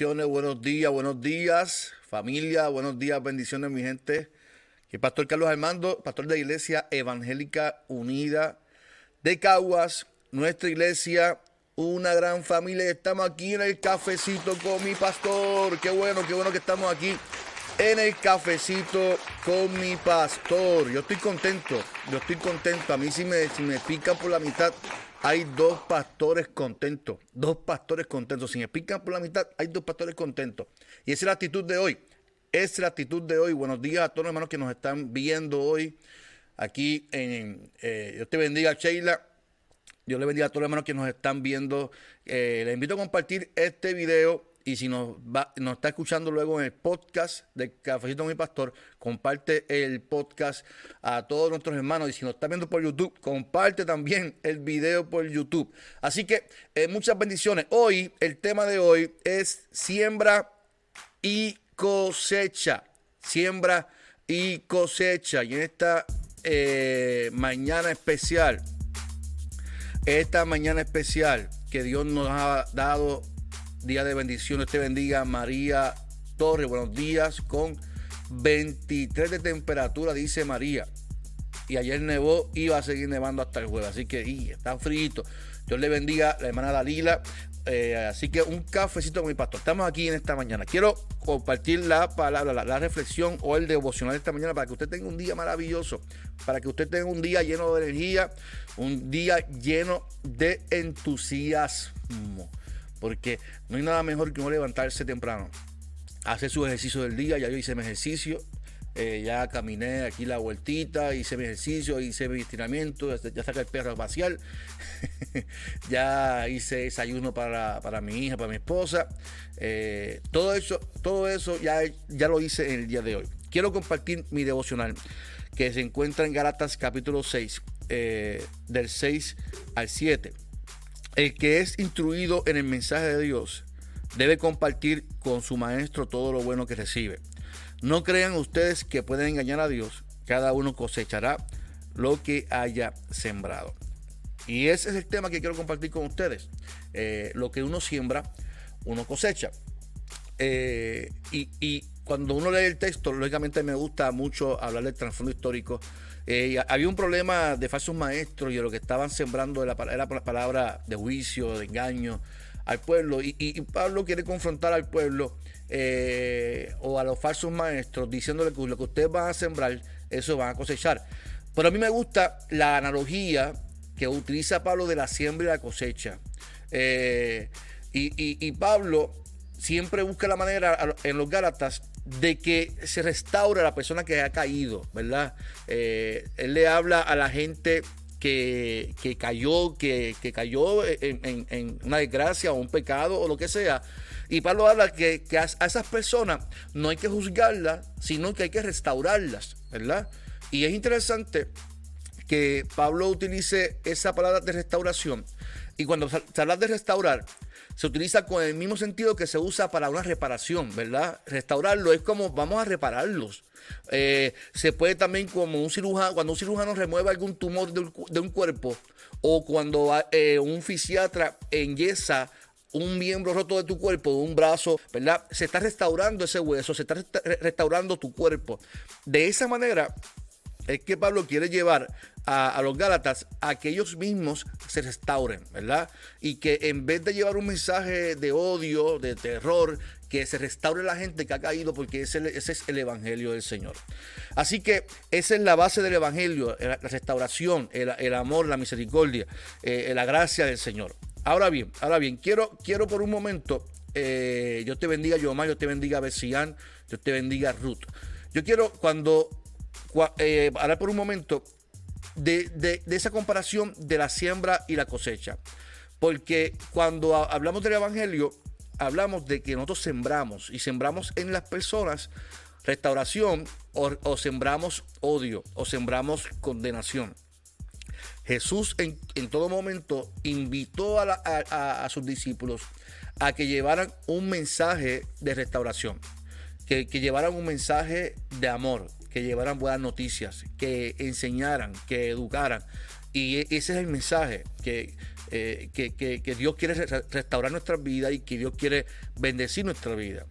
Buenos días, buenos días, familia, buenos días, bendiciones, mi gente. Que Pastor Carlos Armando, pastor de la Iglesia Evangélica Unida de Caguas, nuestra iglesia, una gran familia. Estamos aquí en el cafecito con mi pastor. Qué bueno, qué bueno que estamos aquí en el cafecito con mi pastor. Yo estoy contento, yo estoy contento. A mí si me, si me pican por la mitad, hay dos pastores contentos. Dos pastores contentos. Si me pican por la mitad, hay dos pastores contentos. Y esa es la actitud de hoy. Esa es la actitud de hoy. Buenos días a todos los hermanos que nos están viendo hoy aquí en eh, Dios te bendiga, Sheila. Dios le bendiga a todos los hermanos que nos están viendo. Eh, les invito a compartir este video y si nos, va, nos está escuchando luego en el podcast de Cafecito mi Pastor, comparte el podcast a todos nuestros hermanos. Y si nos está viendo por YouTube, comparte también el video por YouTube. Así que eh, muchas bendiciones. Hoy, el tema de hoy es siembra y cosecha. Siembra y cosecha. Y en esta eh, mañana especial, esta mañana especial que Dios nos ha dado, día de bendiciones, te bendiga María Torres, buenos días, con 23 de temperatura, dice María. Y ayer nevó, iba a seguir nevando hasta el jueves, así que está frito. Dios le bendiga la hermana Dalila. Eh, así que un cafecito con mi pastor. Estamos aquí en esta mañana. Quiero compartir la palabra, la, la, reflexión o el devocional de esta mañana para que usted tenga un día maravilloso, para que usted tenga un día lleno de energía, un día lleno de entusiasmo. Porque no hay nada mejor que uno levantarse temprano, hacer su ejercicio del día. Ya yo hice mi ejercicio, eh, ya caminé aquí la vueltita, hice mi ejercicio, hice mi estiramiento, ya saca el perro espacial, ya hice desayuno para, para, mi hija, para mi esposa. Eh, todo eso, todo eso ya, ya lo hice en el día de hoy. Quiero compartir mi devocional que se encuentra en Galatas capítulo 6, eh, del 6 al 7. El que es instruido en el mensaje de Dios debe compartir con su maestro todo lo bueno que recibe. No crean ustedes que pueden engañar a Dios. Cada uno cosechará lo que haya sembrado. Y ese es el tema que quiero compartir con ustedes. Eh, lo que uno siembra, uno cosecha. Eh, y, y, cuando uno lee el texto, lógicamente me gusta mucho hablar del trasfondo histórico. Eh, había un problema de falsos maestros y de lo que estaban sembrando era la palabra de juicio, de engaño al pueblo. Y, Pablo quiere confrontar al pueblo eh, o a los falsos maestros diciéndole que lo que ustedes van a sembrar, eso van a cosechar. Pero a mí me gusta la analogía que utiliza Pablo de la siembra y la cosecha. Eh, y, y, Pablo siempre busca la manera en los Gálatas de que se restaure a la persona que ha caído, ¿verdad? Eh, él le habla a la gente que, que cayó, que, que cayó en, en, en, una desgracia o un pecado o lo que sea. Y Pablo habla que, que a, esas personas no hay que juzgarlas, sino que hay que restaurarlas, ¿verdad? Y es interesante que Pablo utilice esa palabra de restauración. Y cuando se habla de restaurar, se utiliza con el mismo sentido que se usa para una reparación, ¿verdad? Restaurarlo es como vamos a repararlos. Eh, se puede también como un cirujano, cuando un cirujano remueve algún tumor de un, cuerpo o cuando eh, un fisiatra enyesa un miembro roto de tu cuerpo, un brazo, ¿verdad? Se está restaurando ese hueso, se está restaurando tu cuerpo. De esa manera es que Pablo quiere llevar a, los Gálatas a que ellos mismos se restauren, ¿verdad? Y que en vez de llevar un mensaje de odio, de terror, que se restaure la gente que ha caído, porque ese, es el Evangelio del Señor. Así que esa es la base del Evangelio, la restauración, el, amor, la misericordia, eh, la gracia del Señor. Ahora bien, ahora bien, quiero, quiero por un momento, eh, yo te bendiga Yomar, yo te bendiga Besian, yo te bendiga Ruth. Yo quiero cuando eh, hablar por un momento de, de, esa comparación de la siembra y la cosecha. Porque cuando hablamos del Evangelio, hablamos de que nosotros sembramos y sembramos en las personas restauración o, sembramos odio o sembramos condenación. Jesús en, todo momento invitó a, sus discípulos a que llevaran un mensaje de restauración, que, que llevaran un mensaje de amor, que llevaran buenas noticias, que enseñaran, que educaran. Y ese es el mensaje que eh, que, Dios quiere restaurar nuestra vida y que Dios quiere bendecir nuestra vida.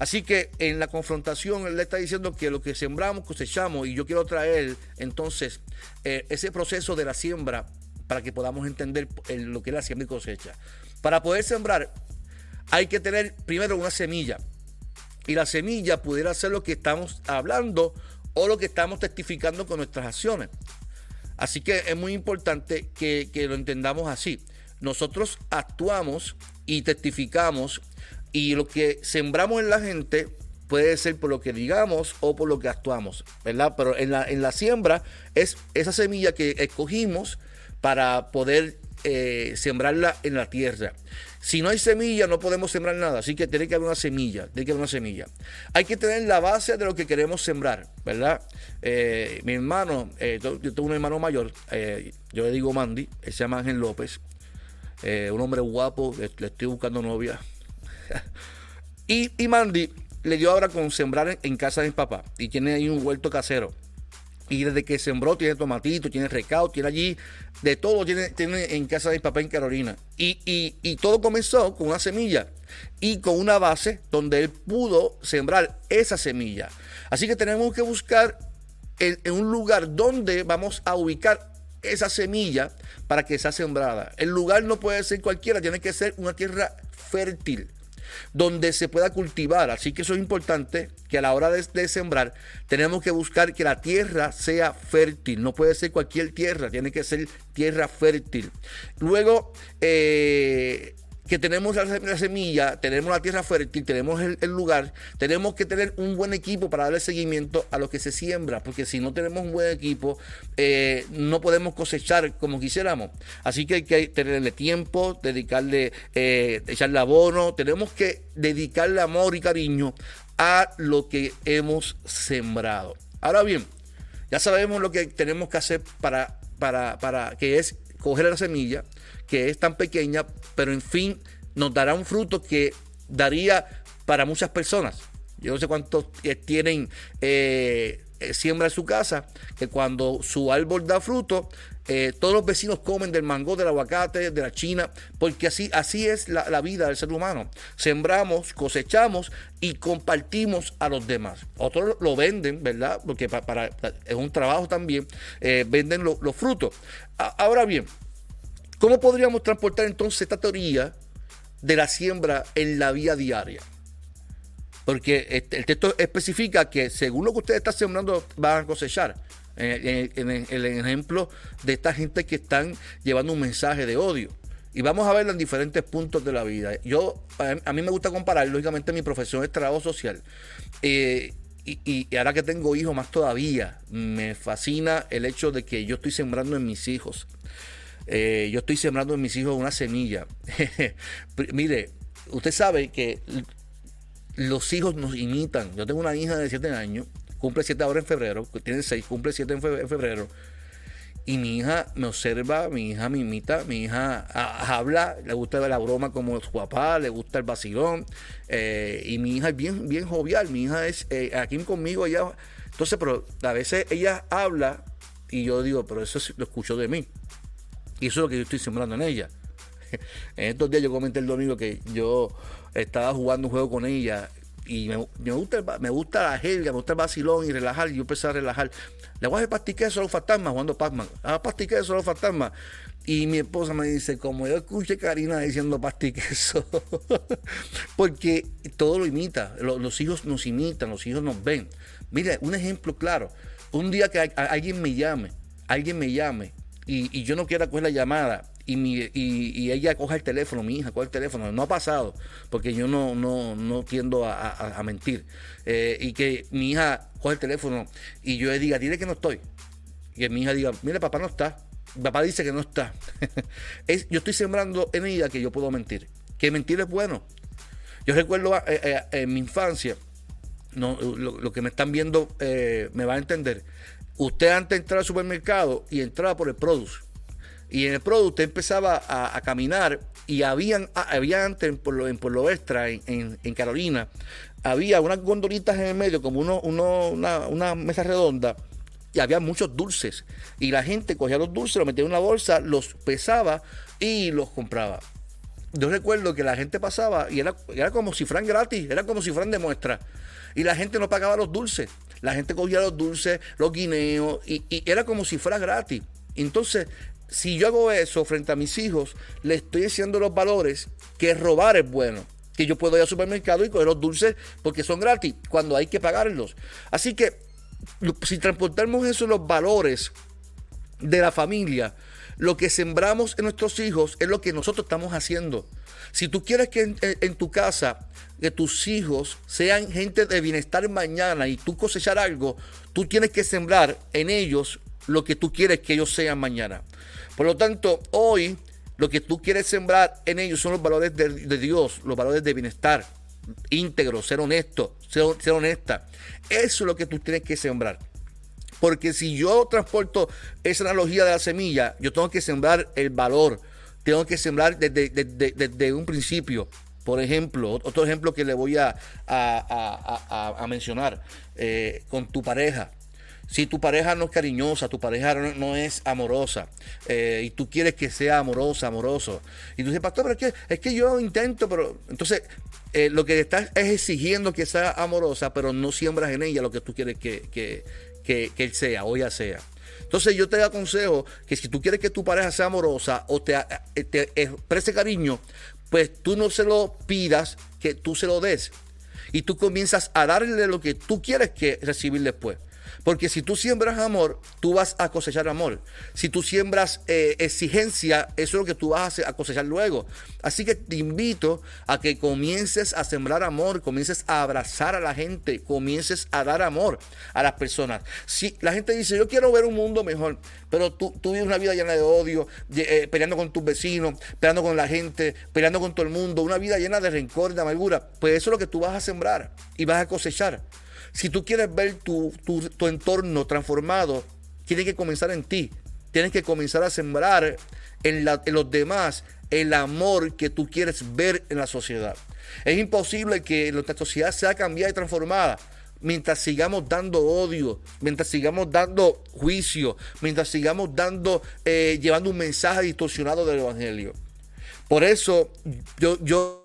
Así que en la confrontación Él le está diciendo que lo que sembramos cosechamos y yo quiero traer entonces eh, ese proceso de la siembra para que podamos entender lo que es la siembra y cosecha. Para poder sembrar hay que tener primero una semilla y la semilla pudiera ser lo que estamos hablando o lo que estamos testificando con nuestras acciones. Así que es muy importante que, lo entendamos así. Nosotros actuamos y testificamos y lo que sembramos en la gente puede ser por lo que digamos o por lo que actuamos, ¿verdad? Pero en la, en la siembra es esa semilla que escogimos para poder eh, sembrarla en la tierra. Si no hay semilla, no podemos sembrar nada. Así que tiene que haber una semilla. Tiene que haber una semilla. Hay que tener la base de lo que queremos sembrar, ¿verdad? Eh, mi hermano, eh, yo tengo un hermano mayor, yo le digo Mandy, él se llama Ángel López. un hombre guapo, le, estoy buscando novia. y, y, Mandy le dio ahora con sembrar en, casa de mi papá. Y tiene ahí un huerto casero. Y desde que sembró tiene tomatito, tiene recado, tiene allí de todo, tiene, tiene en casa de papá en Carolina. Y, todo comenzó con una semilla y con una base donde él pudo sembrar esa semilla. Así que tenemos que buscar en, en un lugar donde vamos a ubicar esa semilla para que sea sembrada. El lugar no puede ser cualquiera, tiene que ser una tierra fértil donde se pueda cultivar. Así que eso es importante que a la hora de, sembrar tenemos que buscar que la tierra sea fértil. No puede ser cualquier tierra, tiene que ser tierra fértil. Luego, eh, que tenemos la, semilla, tenemos la tierra fértil, tenemos el, lugar, tenemos que tener un buen equipo para darle seguimiento a lo que se siembra, porque si no tenemos un buen equipo, eh, no podemos cosechar como quisiéramos. Así que hay que tenerle tiempo, dedicarle, eh, echarle abono, tenemos que dedicarle amor y cariño a lo que hemos sembrado. Ahora bien, ya sabemos lo que tenemos que hacer para, para, para que es coger la semilla, que es tan pequeña, pero en fin nos dará un fruto que daría para muchas personas. Yo no sé cuántos eh, tienen eh, eh, siembra en su casa, que cuando su árbol da fruto, todos los vecinos comen del mango, del aguacate, de la china, porque así, así es la, vida del ser humano. Sembramos, cosechamos y compartimos a los demás. Otros lo venden, ¿verdad? Porque para, es un trabajo también, venden los frutos. ahora bien, ¿Cómo podríamos transportar entonces esta teoría de la siembra en la vida diaria? Porque este, el texto especifica que según lo que ustedes están sembrando van a cosechar. En, el ejemplo de esta gente que están llevando un mensaje de odio. Y vamos a verlo en diferentes puntos de la vida. Yo, a, mí me gusta comparar, lógicamente mi profesión es trabajo social. Eh, y, ahora que tengo hijos más todavía, me fascina el hecho de que yo estoy sembrando en mis hijos. Eh, yo estoy sembrando en mis hijos una semilla. Mire, usted sabe que los hijos nos imitan. Yo tengo una hija de 7 años, cumple 7 ahora en febrero, tiene 6, cumple 7 en febrero. Y mi hija me observa, mi hija me imita, mi hija habla, le gusta la broma como su papá, le gusta el vacilón. Eh, y mi hija es bien, bien jovial, mi hija es eh, aquí conmigo, ella. Entonces, pero a veces ella habla y yo digo, pero eso lo escucho de mí. Y eso es lo que yo estoy sembrando en ella. En estos días yo comenté el domingo que yo estaba jugando un juego con ella y me, gusta, me gusta la jerga, me gusta el vacilón y relajar. Y yo empecé a relajar. Le voy a hacer pastique solo fantasmas jugando Pac-Man. Ah, pastique solo fantasmas. Y mi esposa me dice, como yo escuché Karina diciendo pastiqueso, porque todo lo imita, los, hijos nos imitan, los hijos nos ven. Mire, un ejemplo claro, un día que alguien me llame, alguien me llame y, yo no quiero coger la llamada y, mi, y, ella coja el teléfono, mi hija coge el teléfono, no ha pasado, porque yo no, no, no tiendo a, mentir. Eh, y que mi hija coge el teléfono y yo le diga, dile que no estoy. Y que mi hija diga, mire, papá no está. Papá dice que no está. es, yo estoy sembrando en ella que yo puedo mentir. Que mentir es bueno. Yo recuerdo eh, eh, en mi infancia, no, lo, que me están viendo me va a entender. Usted antes de entrar al supermercado y entraba por el produce. Y en el produce usted empezaba a, caminar y habían, ah, había antes en Pueblo, en Pueblo Extra, en, Carolina, había unas gondolitas en el medio, como una, una mesa redonda, y había muchos dulces. Y la gente cogía los dulces, los metía en una bolsa, los pesaba y los compraba. Yo recuerdo que la gente pasaba y era, era como si fueran gratis, era como si de muestra. Y la gente no pagaba los dulces. La gente cogía los dulces, los guineos, y, era como si fuera gratis. Entonces, si yo hago eso frente a mis hijos, le estoy diciendo los valores que robar es bueno. Que yo puedo ir al supermercado y coger los dulces porque son gratis, cuando hay que pagarlos. Así que si transportamos esos los valores de la familia, lo que sembramos en nuestros hijos es lo que nosotros estamos haciendo. Si tú quieres que en, tu casa, que tus hijos sean gente de bienestar mañana y tú cosechar algo, tú tienes que sembrar en ellos lo que tú quieres que ellos sean mañana. Por lo tanto, hoy lo que tú quieres sembrar en ellos son los valores de, Dios, los valores de bienestar, íntegro, ser honesto, ser honesta. Eso es lo que tú tienes que sembrar. Porque si yo transporto esa analogía de la semilla, yo tengo que sembrar el valor, tengo que sembrar desde, un principio. Por ejemplo, otro ejemplo que le voy a, mencionar, eh, con tu pareja. Si tu pareja no es cariñosa, tu pareja no, es amorosa, eh, y tú quieres que sea amorosa, amoroso, y tú dices, pastor, pero es que, es que yo intento, pero entonces eh, lo que estás es exigiendo que sea amorosa, pero no siembras en ella lo que tú quieres que, que, que, él sea o ella sea. Entonces yo te aconsejo que si tú quieres que tu pareja sea amorosa o te, eh, te exprese cariño, pues tú no se lo pidas, que tú se lo des. Y tú comienzas a darle lo que tú quieres que recibir después. Porque si tú siembras amor, tú vas a cosechar amor. Si tú siembras eh, exigencia, eso es lo que tú vas a cosechar luego. Así que te invito a que comiences a sembrar amor, comiences a abrazar a la gente, comiences a dar amor a las personas. Si la gente dice, yo quiero ver un mundo mejor, pero tú, tú vives una vida llena de odio, eh, peleando con tus vecinos, peleando con la gente, peleando con todo el mundo, una vida llena de rencor, de amargura, pues eso es lo que tú vas a sembrar y vas a cosechar. Si tú quieres ver tu, entorno transformado, tienes que comenzar en ti. Tienes que comenzar a sembrar en, en los demás el amor que tú quieres ver en la sociedad. Es imposible que nuestra sociedad sea cambiada y transformada mientras sigamos dando odio, mientras sigamos dando juicio, mientras sigamos dando, eh, llevando un mensaje distorsionado del Evangelio. Por eso yo, yo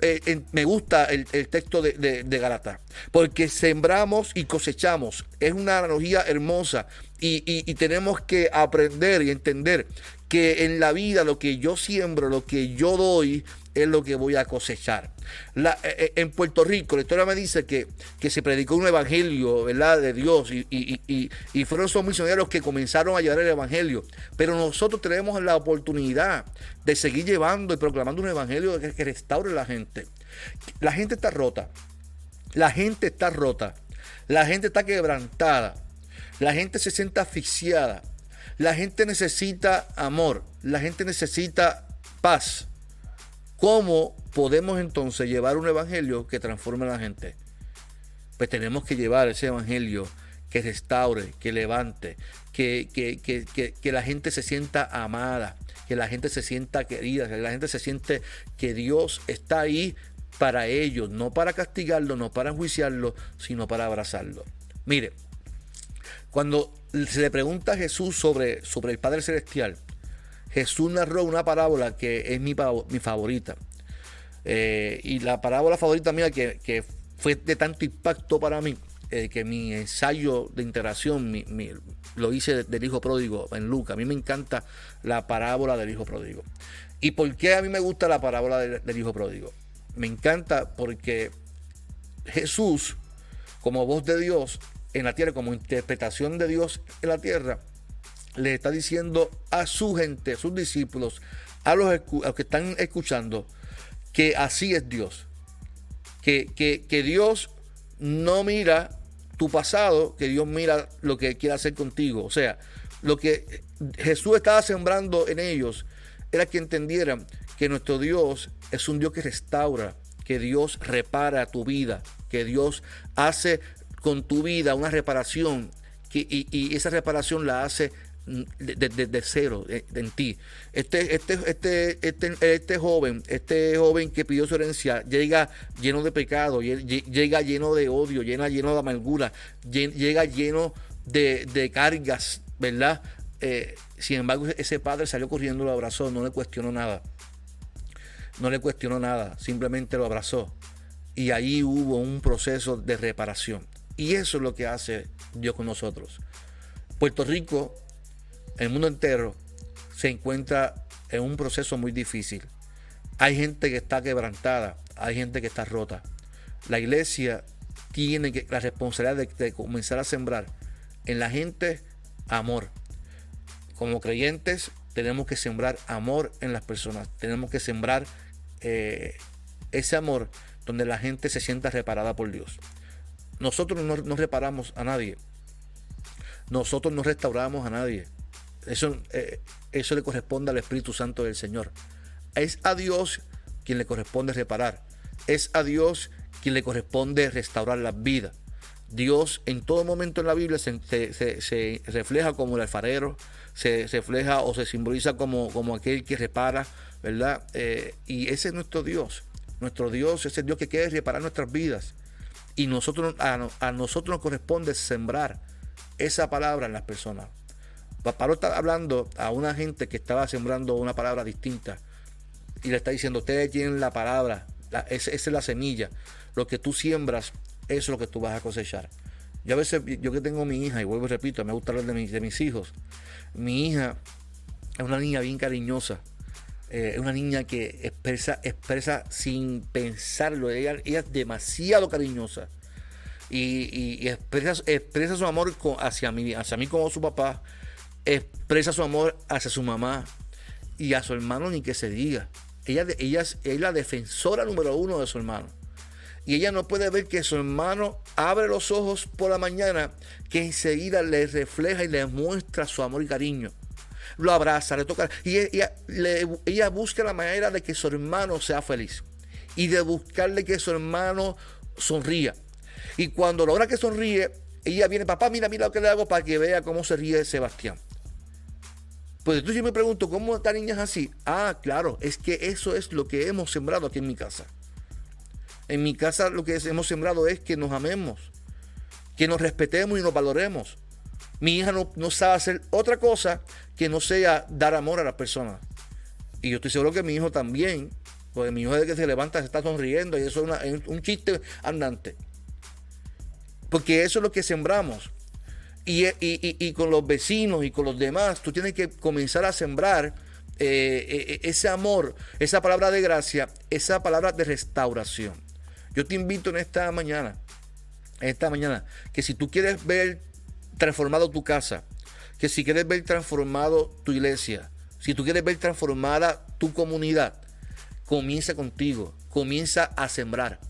eh, me gusta el, texto de, de, Galata, porque sembramos y cosechamos. Es una analogía hermosa y, tenemos que aprender y entender que en la vida lo que yo siembro, lo que yo doy, es lo que voy a cosechar. Eh, eh, en Puerto Rico, la historia me dice que, que se predicó un evangelio ¿verdad? de Dios y, y, fueron esos misioneros que comenzaron a llevar el evangelio. Pero nosotros tenemos la oportunidad de seguir llevando y proclamando un evangelio que, que restaure a la gente. La gente está rota. La gente está rota. La gente está quebrantada. La gente se siente asfixiada. La gente necesita amor. La gente necesita paz. ¿Cómo podemos entonces llevar un evangelio que transforme a la gente? Pues tenemos que llevar ese evangelio que restaure, que levante, que, que, la gente se sienta amada, que la gente se sienta querida, que la gente se siente que Dios está ahí para ellos, no para castigarlo, no para enjuiciarlo, sino para abrazarlo. Mire, cuando se le pregunta a Jesús sobre, sobre el Padre Celestial, Jesús narró una parábola que es mi, mi favorita. Eh, y la parábola favorita mía que, fue de tanto impacto para mí, eh, que mi ensayo de integración lo hice del hijo pródigo en Lucas. A mí me encanta la parábola del hijo pródigo. ¿Y por qué a mí me gusta la parábola del hijo pródigo? Me encanta porque Jesús, como voz de Dios en la tierra, como interpretación de Dios en la tierra, le está diciendo a su gente, a sus discípulos, a los, que están escuchando, que así es Dios. Que, que, Dios no mira tu pasado, que Dios mira lo que quiere hacer contigo. O sea, lo que Jesús estaba sembrando en ellos era que entendieran que nuestro Dios es un Dios que restaura, que Dios repara tu vida, que Dios hace con tu vida una reparación y, esa reparación la hace desde de, cero en ti. Este, este, este, este, este joven, este joven que pidió su herencia, llega lleno de pecado, llega lleno de odio, llega lleno de amargura, llega lleno de, cargas, ¿verdad? Eh, sin embargo, ese padre salió corriendo, lo abrazó, no le cuestionó nada. No le cuestionó nada, simplemente lo abrazó. Y ahí hubo un proceso de reparación. Y eso es lo que hace Dios con nosotros. Puerto Rico, el mundo entero, se encuentra en un proceso muy difícil. Hay gente que está quebrantada, hay gente que está rota. La iglesia tiene la responsabilidad de, comenzar a sembrar en la gente amor. Como creyentes tenemos que sembrar amor en las personas. Tenemos que sembrar eh, ese amor donde la gente se sienta reparada por Dios. Nosotros no, reparamos a nadie. Nosotros no restauramos a nadie. Eso, eh, eso le corresponde al Espíritu Santo del Señor. Es a Dios quien le corresponde reparar. Es a Dios quien le corresponde restaurar la vida. Dios en todo momento en la Biblia se, refleja como el alfarero, se refleja o se simboliza como, como aquel que repara, ¿verdad? Eh, y ese es nuestro Dios. Nuestro Dios es el Dios que quiere reparar nuestras vidas. Y nosotros, a, nosotros nos corresponde sembrar esa palabra en las personas. Pablo está hablando a una gente que estaba sembrando una palabra distinta y le está diciendo, ustedes tienen la palabra, esa, es la semilla. Lo que tú siembras, eso es lo que tú vas a cosechar. Yo a veces, yo que tengo mi hija, y vuelvo y repito, me gusta hablar de, de mis hijos. Mi hija es una niña bien cariñosa. Eh, es una niña que expresa, expresa sin pensarlo. Ella, es demasiado cariñosa. Y, expresa, expresa, su amor hacia, mí, hacia mí como su papá. Expresa su amor hacia su mamá. Y a su hermano ni que se diga. Ella, ella es, la defensora número uno de su hermano. Y ella no puede ver que su hermano abre los ojos por la mañana, que enseguida le refleja y le muestra su amor y cariño lo abraza, le toca. Y ella, busca la manera de que su hermano sea feliz y de buscarle que su hermano sonría. Y cuando logra que sonríe, ella viene, papá, mira, mira lo que le hago para que vea cómo se ríe Sebastián. Pues entonces yo me pregunto, ¿cómo esta niña es así? Ah, claro, es que eso es lo que hemos sembrado aquí en mi casa. En mi casa lo que hemos sembrado es que nos amemos, que nos respetemos y nos valoremos. Mi hija no, sabe hacer otra cosa que no sea dar amor a las personas. Y yo estoy seguro que mi hijo también, porque mi hijo desde que se levanta se está sonriendo y eso es, un chiste andante. Porque eso es lo que sembramos. Y, con los vecinos y con los demás, tú tienes que comenzar a sembrar eh, eh, ese amor, esa palabra de gracia, esa palabra de restauración. Yo te invito en esta mañana, en esta mañana, que si tú quieres ver transformado tu casa, que si quieres ver transformado tu iglesia, si tú quieres ver transformada tu comunidad, comienza contigo, comienza a sembrar.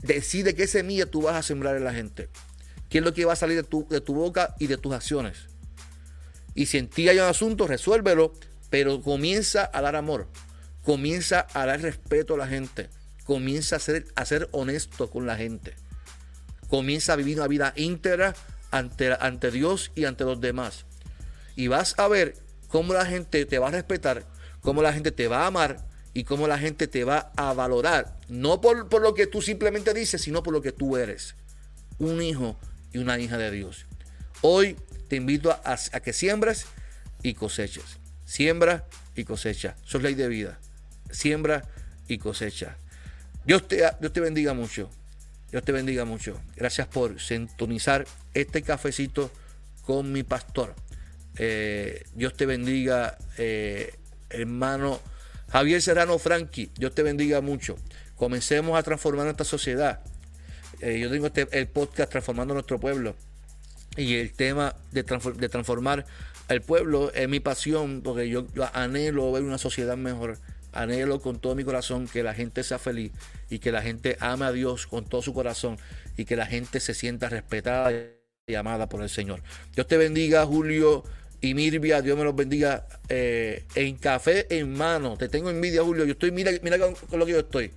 Decide qué semilla tú vas a sembrar en la gente. ¿Qué es lo que va a salir de tu, de tu boca y de tus acciones? Y si en ti hay un asunto, resuélvelo, pero comienza a dar amor, comienza a dar respeto a la gente, comienza a ser, a ser honesto con la gente. Comienza a vivir una vida íntegra ante, ante Dios y ante los demás. Y vas a ver cómo la gente te va a respetar, cómo la gente te va a amar y cómo la gente te va a valorar. No por, lo que tú simplemente dices, sino por lo que tú eres. Un hijo y una hija de Dios. Hoy te invito a, que siembras y coseches. Siembra y cosecha. Eso es ley de vida. Siembra y cosecha. Dios te, Dios te bendiga mucho. Dios te bendiga mucho. Gracias por sintonizar este cafecito con mi pastor. Eh, Dios te bendiga, eh, hermano Javier Serrano Franqui. Dios te bendiga mucho. Comencemos a transformar nuestra sociedad. Eh, yo tengo este, el podcast Transformando nuestro pueblo. Y el tema de, de transformar el pueblo es mi pasión porque yo anhelo ver una sociedad mejor anhelo con todo mi corazón que la gente sea feliz y que la gente ame a Dios con todo su corazón y que la gente se sienta respetada y amada por el Señor. Dios te bendiga, Julio y Mirvia, Dios me los bendiga eh, en café en mano. Te tengo envidia, Julio. Yo estoy, mira, mira con, lo que yo estoy.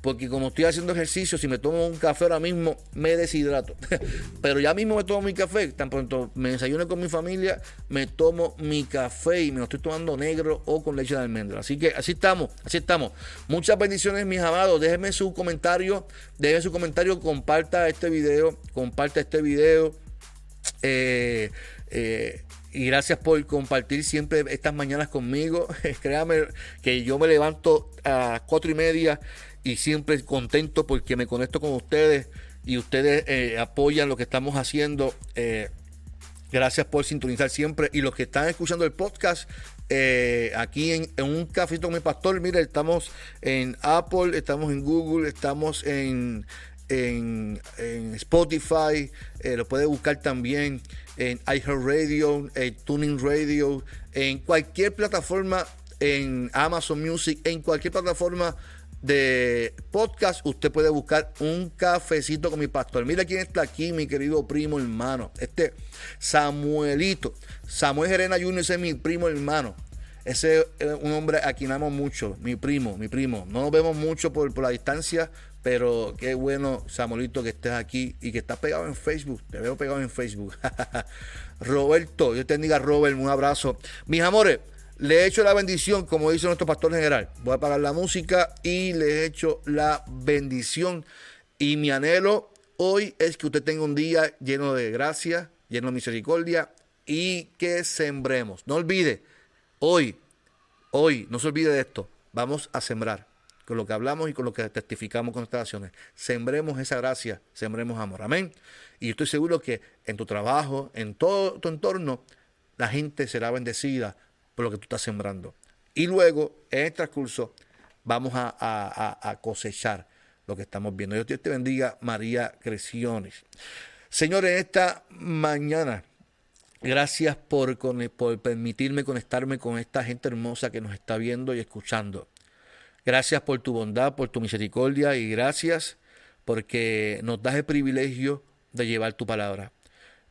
Porque como estoy haciendo ejercicio, si me tomo un café ahora mismo, me deshidrato. Pero ya mismo me tomo mi café, tan pronto me desayuno con mi familia, me tomo mi café y me lo estoy tomando negro o con leche de almendra. Así que así estamos, así estamos. Muchas bendiciones, mis amados. Déjenme su comentario, déjenme su comentario, comparta este video, comparta este video. Eh, eh, y gracias por compartir siempre estas mañanas conmigo. Créame que yo me levanto a cuatro y media y siempre contento porque me conecto con ustedes y ustedes eh, apoyan lo que estamos haciendo. Eh, gracias por sintonizar siempre. Y los que están escuchando el podcast, eh, aquí en, un cafito con mi pastor, mire, estamos en Apple, estamos en Google, estamos en, en, Spotify, lo puede buscar también en iHeartRadio, en Tuning Radio, en cualquier plataforma, en Amazon Music, en cualquier plataforma de podcast, usted puede buscar un cafecito con mi pastor. Mira quién está aquí, mi querido primo hermano. Este Samuelito. Samuel Gerena Jr. es mi primo hermano. Ese es un hombre a quien amo mucho, mi primo, mi primo. No nos vemos mucho por, por la distancia, pero qué bueno, Samuelito, que estés aquí y que estás pegado en Facebook. Te veo pegado en Facebook. Roberto, yo te bendiga, Robert, un abrazo. Mis amores, le he hecho la bendición, como dice nuestro pastor general. Voy a apagar la música y le he hecho la bendición. Y mi anhelo hoy es que usted tenga un día lleno de gracia, lleno de misericordia y que sembremos. No olvide, hoy, hoy, no se olvide de esto. Vamos a sembrar con lo que hablamos y con lo que testificamos con nuestras acciones. Sembremos esa gracia, sembremos amor. Amén. Y estoy seguro que en tu trabajo, en todo tu entorno, la gente será bendecida lo que tú estás sembrando. Y luego, en el transcurso, vamos a, cosechar lo que estamos viendo. Dios te bendiga, María Creciones. Señores, esta mañana, gracias por, por permitirme conectarme con esta gente hermosa que nos está viendo y escuchando. Gracias por tu bondad, por tu misericordia y gracias porque nos das el privilegio de llevar tu palabra.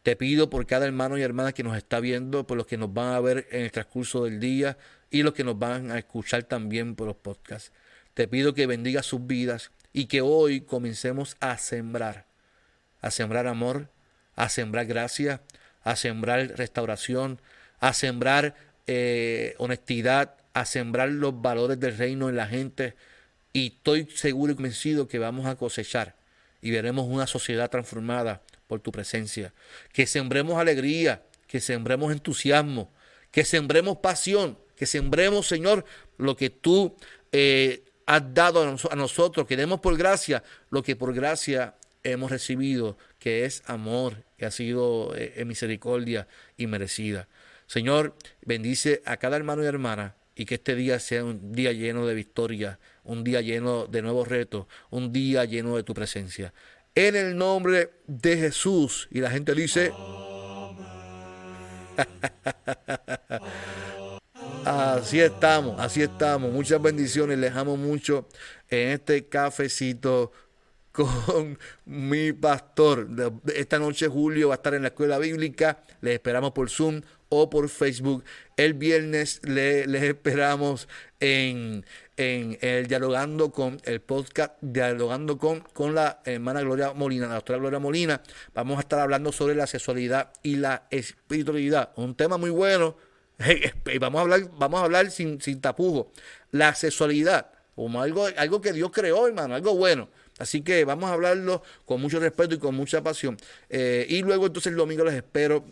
Te pido por cada hermano y hermana que nos está viendo, por los que nos van a ver en el transcurso del día y los que nos van a escuchar también por los podcasts. Te pido que bendiga sus vidas y que hoy comencemos a sembrar, a sembrar amor, a sembrar gracia, a sembrar restauración, a sembrar eh, honestidad, a sembrar los valores del reino en la gente. Y estoy seguro y convencido que vamos a cosechar y veremos una sociedad transformada por tu presencia. Que sembremos alegría, que sembremos entusiasmo, que sembremos pasión, que sembremos, Señor, lo que tú eh, has dado a, nosotros, que demos por gracia lo que por gracia hemos recibido, que es amor, que ha sido eh, misericordia y merecida. Señor, bendice a cada hermano y hermana y que este día sea un día lleno de victoria, un día lleno de nuevos retos, un día lleno de tu presencia en el nombre de Jesús. Y la gente dice... así estamos, así estamos. Muchas bendiciones. Les amo mucho en este cafecito con mi pastor. Esta noche Julio va a estar en la escuela bíblica. Les esperamos por Zoom o por Facebook. El viernes les esperamos en, en el Dialogando con el podcast Dialogando con, con la hermana Gloria Molina, la doctora Gloria Molina. Vamos a estar hablando sobre la sexualidad y la espiritualidad. Un tema muy bueno. vamos a hablar, vamos a hablar sin, sin tapujo. La sexualidad, como algo, algo que Dios creó, hermano, algo bueno. Así que vamos a hablarlo con mucho respeto y con mucha pasión. Eh, y luego entonces el domingo les espero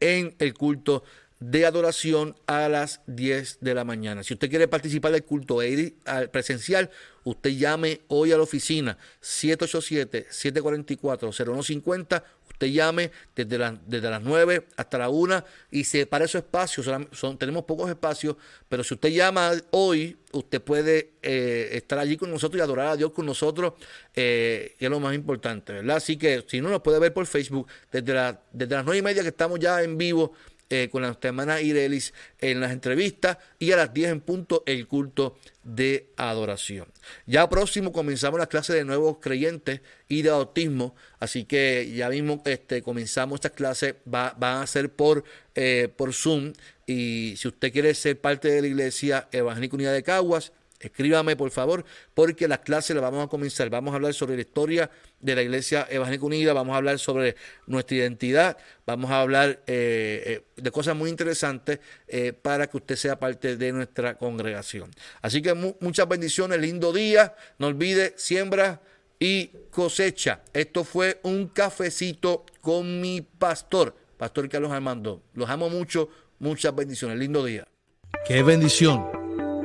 en el culto de adoración a las 10 de la mañana. Si usted quiere participar del culto e presencial, usted llame hoy a la oficina 787-744-0150. Usted llame desde, desde las 9 hasta la 1 y separe su espacio. Son, tenemos pocos espacios, pero si usted llama hoy, usted puede eh, estar allí con nosotros y adorar a Dios con nosotros, eh, que es lo más importante, ¿verdad? Así que si no, nos puede ver por Facebook desde, desde las 9 y media que estamos ya en vivo eh, con la hermana Irelis en las entrevistas y a las 10 en punto el culto de adoración. Ya próximo comenzamos la clase de nuevos creyentes y de autismo, así que ya mismo este, comenzamos estas clases, va, van a ser por, eh, por Zoom y si usted quiere ser parte de la iglesia Evangélica Unida de Caguas, Escríbame, por favor, porque las clases las vamos a comenzar. Vamos a hablar sobre la historia de la Iglesia Evangélica Unida, vamos a hablar sobre nuestra identidad, vamos a hablar eh, eh, de cosas muy interesantes eh, para que usted sea parte de nuestra congregación. Así que muchas bendiciones, lindo día. No olvide, siembra y cosecha. Esto fue un cafecito con mi pastor, Pastor Carlos Armando. Los amo mucho, muchas bendiciones, lindo día. Qué bendición